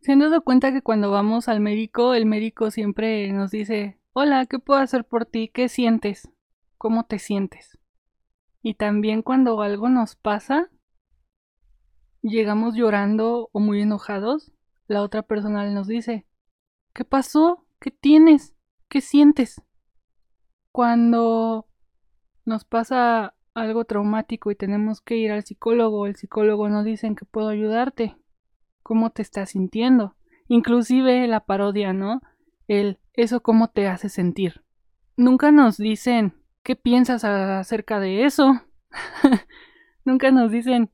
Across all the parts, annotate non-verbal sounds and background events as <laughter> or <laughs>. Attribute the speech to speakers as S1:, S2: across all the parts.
S1: ¿Se han dado cuenta que cuando vamos al médico, el médico siempre nos dice, hola, ¿qué puedo hacer por ti? ¿Qué sientes? ¿Cómo te sientes? Y también cuando algo nos pasa, llegamos llorando o muy enojados, la otra persona nos dice, ¿qué pasó? ¿Qué tienes? ¿Qué sientes? Cuando nos pasa algo traumático y tenemos que ir al psicólogo, el psicólogo nos dice que puedo ayudarte. ¿Cómo te estás sintiendo? Inclusive la parodia, ¿no? El eso cómo te hace sentir. Nunca nos dicen qué piensas acerca de eso. <laughs> Nunca nos dicen,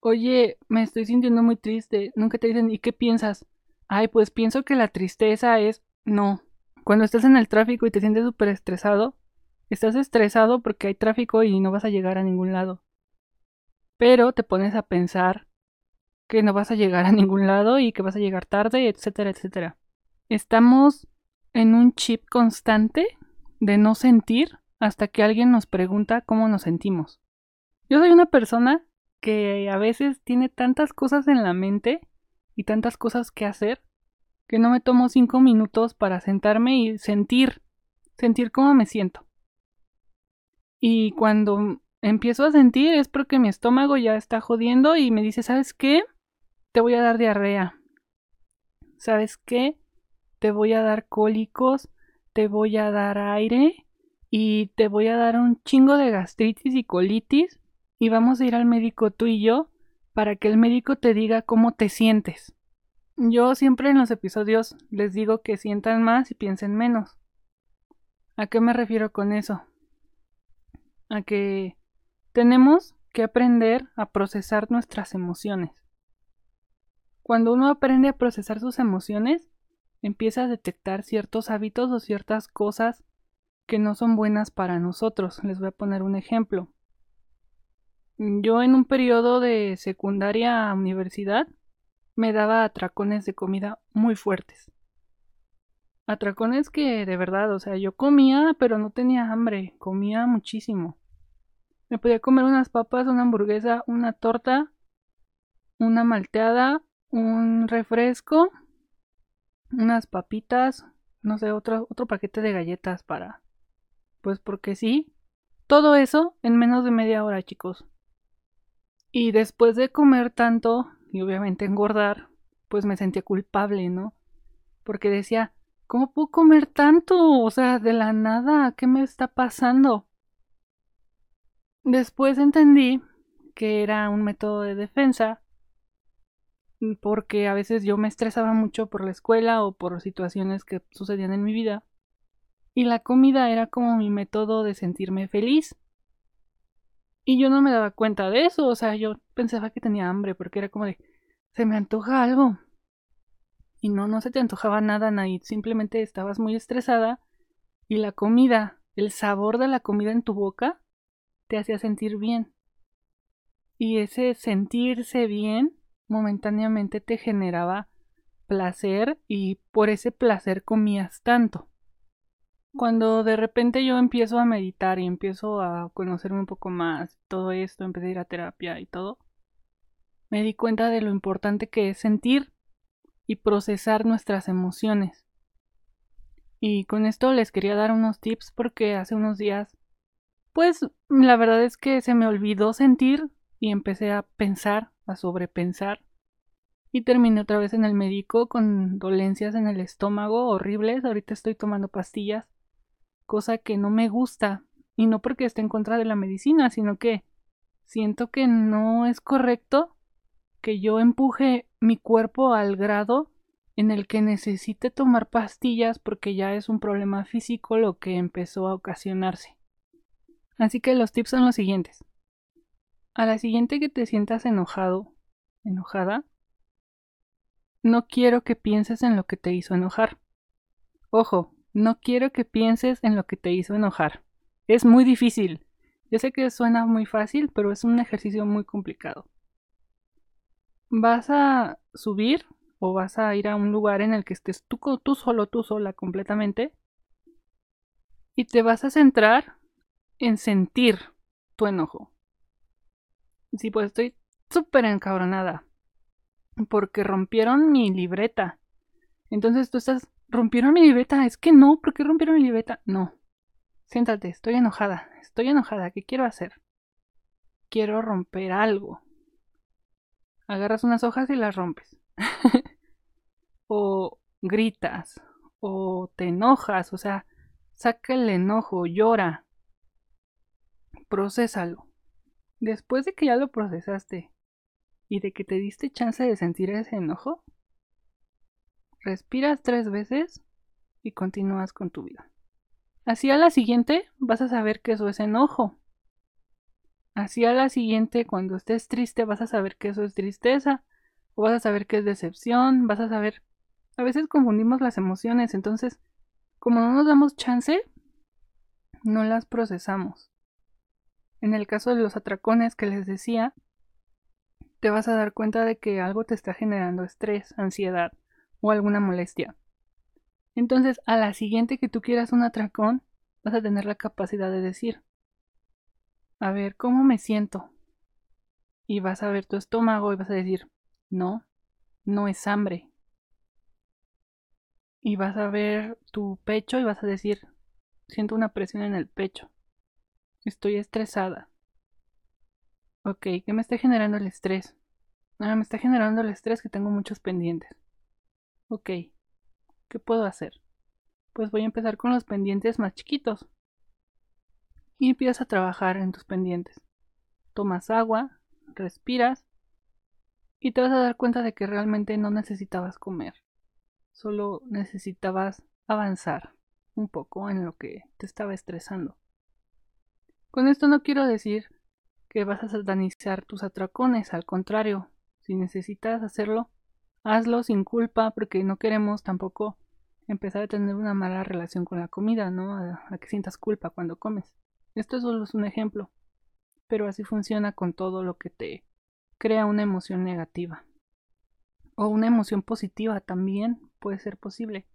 S1: oye, me estoy sintiendo muy triste. Nunca te dicen, ¿y qué piensas? Ay, pues pienso que la tristeza es... No. Cuando estás en el tráfico y te sientes súper estresado, estás estresado porque hay tráfico y no vas a llegar a ningún lado. Pero te pones a pensar que no vas a llegar a ningún lado y que vas a llegar tarde, etcétera, etcétera. Estamos en un chip constante de no sentir hasta que alguien nos pregunta cómo nos sentimos. Yo soy una persona que a veces tiene tantas cosas en la mente y tantas cosas que hacer que no me tomo cinco minutos para sentarme y sentir, sentir cómo me siento. Y cuando empiezo a sentir es porque mi estómago ya está jodiendo y me dice, ¿sabes qué? Te voy a dar diarrea. ¿Sabes qué? Te voy a dar cólicos, te voy a dar aire y te voy a dar un chingo de gastritis y colitis y vamos a ir al médico tú y yo para que el médico te diga cómo te sientes. Yo siempre en los episodios les digo que sientan más y piensen menos. ¿A qué me refiero con eso? A que tenemos que aprender a procesar nuestras emociones. Cuando uno aprende a procesar sus emociones, empieza a detectar ciertos hábitos o ciertas cosas que no son buenas para nosotros. Les voy a poner un ejemplo. Yo en un periodo de secundaria a universidad me daba atracones de comida muy fuertes. Atracones que de verdad, o sea, yo comía, pero no tenía hambre, comía muchísimo. Me podía comer unas papas, una hamburguesa, una torta, una malteada, un refresco, unas papitas, no sé, otro, otro paquete de galletas para... Pues porque sí. Todo eso en menos de media hora, chicos. Y después de comer tanto y obviamente engordar, pues me sentía culpable, ¿no? Porque decía, ¿cómo puedo comer tanto? O sea, de la nada, ¿qué me está pasando? Después entendí que era un método de defensa porque a veces yo me estresaba mucho por la escuela o por situaciones que sucedían en mi vida y la comida era como mi método de sentirme feliz. Y yo no me daba cuenta de eso, o sea, yo pensaba que tenía hambre porque era como de, se me antoja algo. Y no, no se te antojaba nada, Naid, simplemente estabas muy estresada y la comida, el sabor de la comida en tu boca, te hacía sentir bien. Y ese sentirse bien momentáneamente te generaba placer y por ese placer comías tanto. Cuando de repente yo empiezo a meditar y empiezo a conocerme un poco más, todo esto, empecé a ir a terapia y todo, me di cuenta de lo importante que es sentir y procesar nuestras emociones. Y con esto les quería dar unos tips porque hace unos días, pues la verdad es que se me olvidó sentir y empecé a pensar, a sobrepensar. Y terminé otra vez en el médico con dolencias en el estómago horribles. Ahorita estoy tomando pastillas cosa que no me gusta. Y no porque esté en contra de la medicina, sino que siento que no es correcto que yo empuje mi cuerpo al grado en el que necesite tomar pastillas porque ya es un problema físico lo que empezó a ocasionarse. Así que los tips son los siguientes. A la siguiente que te sientas enojado, enojada, no quiero que pienses en lo que te hizo enojar. Ojo, no quiero que pienses en lo que te hizo enojar. Es muy difícil. Yo sé que suena muy fácil, pero es un ejercicio muy complicado. Vas a subir o vas a ir a un lugar en el que estés tú, tú solo, tú sola completamente. Y te vas a centrar en sentir tu enojo. Sí, pues estoy súper encabronada. porque rompieron mi libreta. Entonces tú estás, rompieron mi libreta, es que no, ¿por qué rompieron mi libreta? No. Siéntate, estoy enojada, estoy enojada, ¿qué quiero hacer? Quiero romper algo. Agarras unas hojas y las rompes. <laughs> o gritas, o te enojas, o sea, saca el enojo, llora, procésalo. Después de que ya lo procesaste y de que te diste chance de sentir ese enojo, respiras tres veces y continúas con tu vida. Así a la siguiente vas a saber que eso es enojo. Así a la siguiente, cuando estés triste, vas a saber que eso es tristeza. O vas a saber que es decepción. Vas a saber. A veces confundimos las emociones. Entonces, como no nos damos chance, no las procesamos. En el caso de los atracones que les decía, te vas a dar cuenta de que algo te está generando estrés, ansiedad o alguna molestia. Entonces, a la siguiente que tú quieras un atracón, vas a tener la capacidad de decir, a ver, ¿cómo me siento? Y vas a ver tu estómago y vas a decir, no, no es hambre. Y vas a ver tu pecho y vas a decir, siento una presión en el pecho. Estoy estresada. Ok, ¿qué me está generando el estrés? Ah, me está generando el estrés que tengo muchos pendientes. Ok, ¿qué puedo hacer? Pues voy a empezar con los pendientes más chiquitos. Y empiezas a trabajar en tus pendientes. Tomas agua, respiras y te vas a dar cuenta de que realmente no necesitabas comer. Solo necesitabas avanzar un poco en lo que te estaba estresando. Con esto no quiero decir que vas a satanizar tus atracones, al contrario, si necesitas hacerlo, hazlo sin culpa porque no queremos tampoco empezar a tener una mala relación con la comida, ¿no? A, que sientas culpa cuando comes. Esto solo es un ejemplo, pero así funciona con todo lo que te crea una emoción negativa. O una emoción positiva también puede ser posible.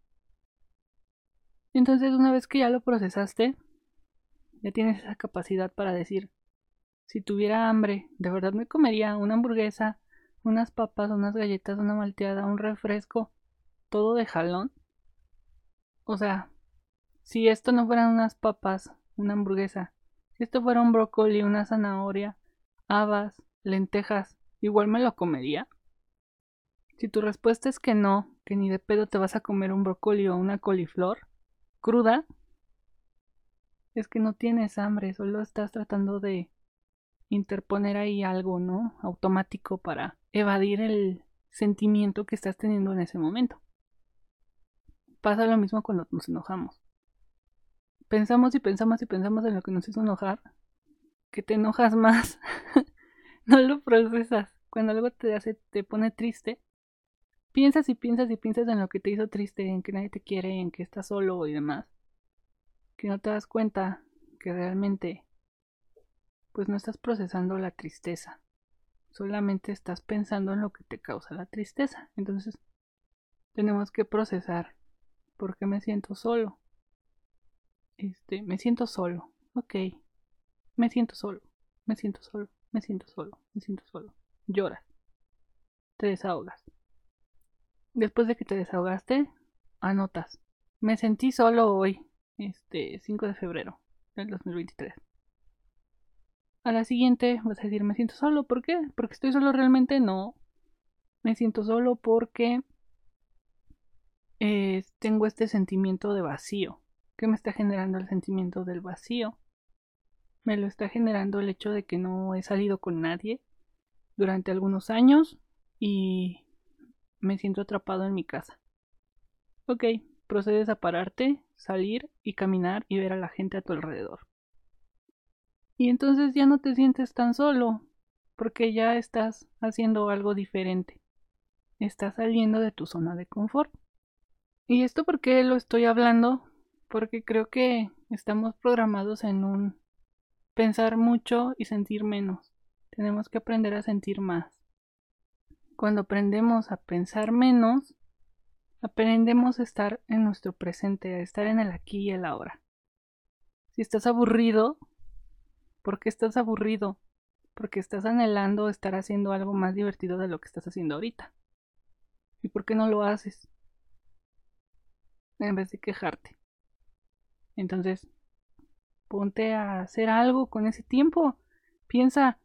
S1: Entonces, una vez que ya lo procesaste, ya tienes esa capacidad para decir, si tuviera hambre, de verdad me comería una hamburguesa, unas papas, unas galletas, una malteada, un refresco, todo de jalón. O sea, si esto no fueran unas papas, una hamburguesa, si esto fuera un brócoli, una zanahoria, habas, lentejas, igual me lo comería. Si tu respuesta es que no, que ni de pedo te vas a comer un brócoli o una coliflor cruda, es que no tienes hambre, solo estás tratando de interponer ahí algo, ¿no? Automático para evadir el sentimiento que estás teniendo en ese momento. Pasa lo mismo cuando nos enojamos. Pensamos y pensamos y pensamos en lo que nos hizo enojar, que te enojas más. <laughs> no lo procesas. Cuando algo te hace, te pone triste, piensas y piensas y piensas en lo que te hizo triste, en que nadie te quiere, en que estás solo y demás que no te das cuenta que realmente pues no estás procesando la tristeza. Solamente estás pensando en lo que te causa la tristeza. Entonces, tenemos que procesar por qué me siento solo. Este, me siento solo. Ok. Me siento solo. Me siento solo. Me siento solo. Me siento solo. Lloras. Te desahogas. Después de que te desahogaste, anotas. Me sentí solo hoy este 5 de febrero del 2023. A la siguiente vas a decir, me siento solo, ¿por qué? Porque estoy solo realmente no. Me siento solo porque eh, tengo este sentimiento de vacío. ¿Qué me está generando el sentimiento del vacío? Me lo está generando el hecho de que no he salido con nadie durante algunos años y me siento atrapado en mi casa. Ok, procedes a pararte, salir y caminar y ver a la gente a tu alrededor. Y entonces ya no te sientes tan solo, porque ya estás haciendo algo diferente. Estás saliendo de tu zona de confort. ¿Y esto por qué lo estoy hablando? Porque creo que estamos programados en un pensar mucho y sentir menos. Tenemos que aprender a sentir más. Cuando aprendemos a pensar menos, Aprendemos a estar en nuestro presente, a estar en el aquí y el ahora. Si estás aburrido, ¿por qué estás aburrido? Porque estás anhelando estar haciendo algo más divertido de lo que estás haciendo ahorita. ¿Y por qué no lo haces? En vez de quejarte. Entonces, ponte a hacer algo con ese tiempo. Piensa,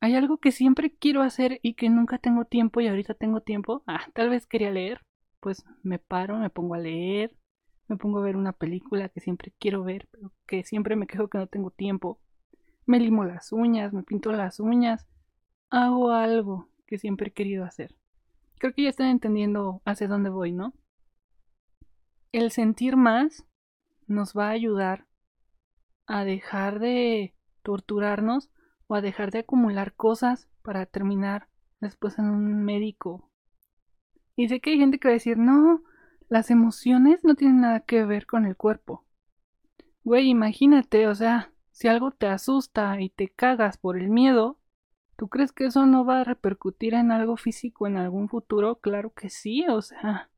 S1: hay algo que siempre quiero hacer y que nunca tengo tiempo y ahorita tengo tiempo. Ah, tal vez quería leer. Pues me paro, me pongo a leer, me pongo a ver una película que siempre quiero ver, pero que siempre me quejo que no tengo tiempo. Me limo las uñas, me pinto las uñas. Hago algo que siempre he querido hacer. Creo que ya están entendiendo hacia dónde voy, ¿no? El sentir más nos va a ayudar a dejar de torturarnos o a dejar de acumular cosas para terminar después en un médico. Y sé que hay gente que va a decir, no, las emociones no tienen nada que ver con el cuerpo. Güey, imagínate, o sea, si algo te asusta y te cagas por el miedo, ¿tú crees que eso no va a repercutir en algo físico en algún futuro? Claro que sí, o sea.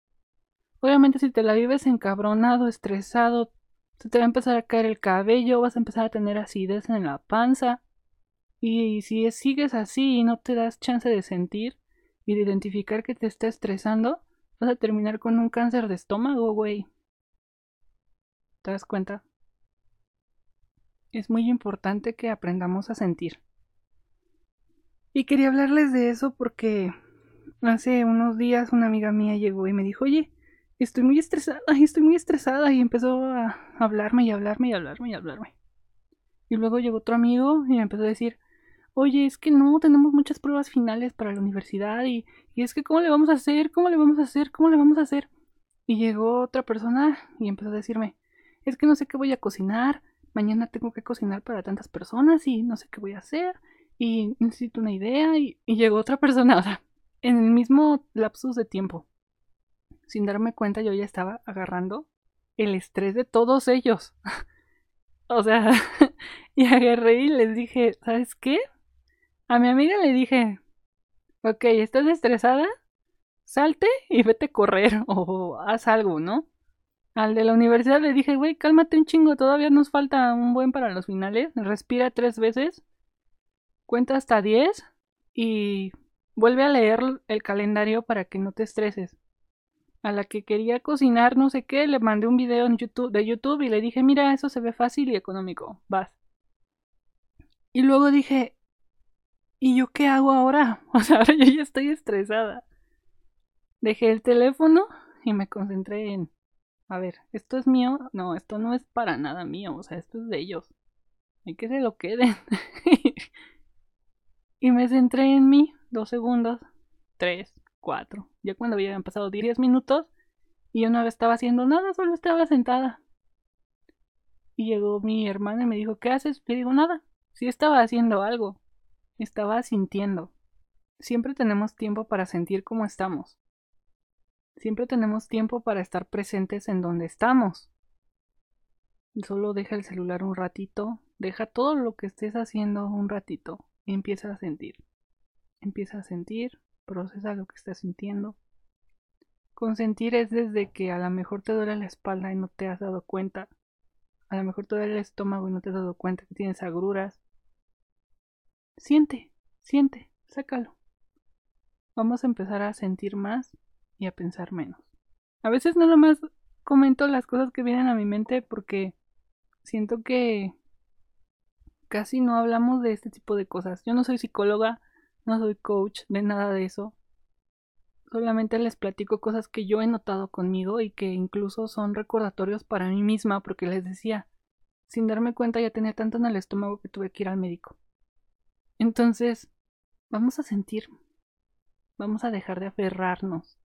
S1: Obviamente si te la vives encabronado, estresado, se te va a empezar a caer el cabello, vas a empezar a tener acidez en la panza. Y si sigues así y no te das chance de sentir y de identificar que te está estresando, vas a terminar con un cáncer de estómago, güey. ¿Te das cuenta? Es muy importante que aprendamos a sentir. Y quería hablarles de eso porque hace unos días una amiga mía llegó y me dijo, oye, estoy muy estresada, <laughs> estoy muy estresada y empezó a hablarme y hablarme y hablarme y hablarme. Y luego llegó otro amigo y me empezó a decir, oye, es que no, tenemos muchas pruebas finales para la universidad y, es que ¿cómo le vamos a hacer? ¿Cómo le vamos a hacer? ¿Cómo le vamos a hacer? Y llegó otra persona y empezó a decirme, es que no sé qué voy a cocinar, mañana tengo que cocinar para tantas personas y no sé qué voy a hacer y necesito una idea y, y llegó otra persona, <laughs> o sea, en el mismo lapsus de tiempo. Sin darme cuenta yo ya estaba agarrando el estrés de todos ellos. <laughs> o sea, <laughs> y agarré y les dije, ¿sabes qué? A mi amiga le dije, ok, ¿estás estresada? Salte y vete a correr <laughs> o haz algo, ¿no? Al de la universidad le dije, güey, cálmate un chingo, todavía nos falta un buen para los finales. Respira tres veces, cuenta hasta diez y vuelve a leer el calendario para que no te estreses. A la que quería cocinar no sé qué, le mandé un video de YouTube y le dije, mira, eso se ve fácil y económico, vas. Y luego dije, ¿Y yo qué hago ahora? <laughs> O sea, ahora yo ya estoy estresada. Dejé el teléfono y me concentré en, a ver, ¿esto es mío? No, esto no es para nada mío, o sea, esto es de ellos. Hay que se lo queden. <laughs> y me centré en mí, dos segundos, tres, cuatro. Ya cuando habían pasado diez minutos y yo no estaba haciendo nada, solo estaba sentada. Y llegó mi hermana y me dijo, ¿qué haces? Le digo, nada, sí estaba haciendo algo. Estaba sintiendo. Siempre tenemos tiempo para sentir cómo estamos. Siempre tenemos tiempo para estar presentes en donde estamos. Solo deja el celular un ratito, deja todo lo que estés haciendo un ratito y empieza a sentir. Empieza a sentir, procesa lo que estás sintiendo. Consentir es desde que a lo mejor te duele la espalda y no te has dado cuenta. A lo mejor te duele el estómago y no te has dado cuenta que tienes agruras. Siente, siente, sácalo. Vamos a empezar a sentir más y a pensar menos. A veces nada más comento las cosas que vienen a mi mente porque siento que casi no hablamos de este tipo de cosas. Yo no soy psicóloga, no soy coach de nada de eso. Solamente les platico cosas que yo he notado conmigo y que incluso son recordatorios para mí misma porque les decía, sin darme cuenta ya tenía tanto en el estómago que tuve que ir al médico. Entonces, vamos a sentir, vamos a dejar de aferrarnos.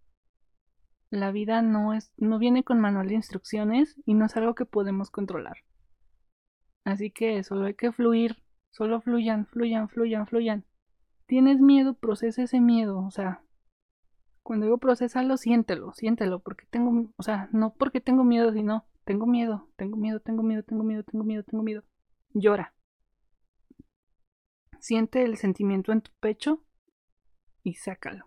S1: La vida no es, no viene con manual de instrucciones y no es algo que podemos controlar. Así que solo hay que fluir, solo fluyan, fluyan, fluyan, fluyan. Tienes miedo, procesa ese miedo, o sea, cuando digo procesalo, siéntelo, siéntelo, porque tengo, o sea, no porque tengo miedo, sino tengo miedo, tengo miedo, tengo miedo, tengo miedo, tengo miedo, tengo miedo. Llora. Siente el sentimiento en tu pecho y sácalo.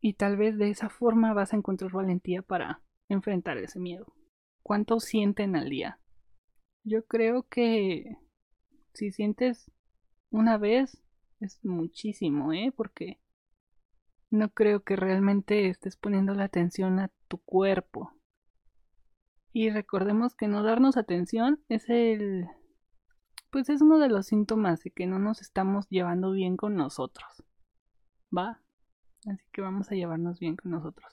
S1: Y tal vez de esa forma vas a encontrar valentía para enfrentar ese miedo. ¿Cuánto sienten al día? Yo creo que si sientes una vez es muchísimo, ¿eh? Porque no creo que realmente estés poniendo la atención a tu cuerpo. Y recordemos que no darnos atención es el... Pues es uno de los síntomas de que no nos estamos llevando bien con nosotros. ¿Va? Así que vamos a llevarnos bien con nosotros.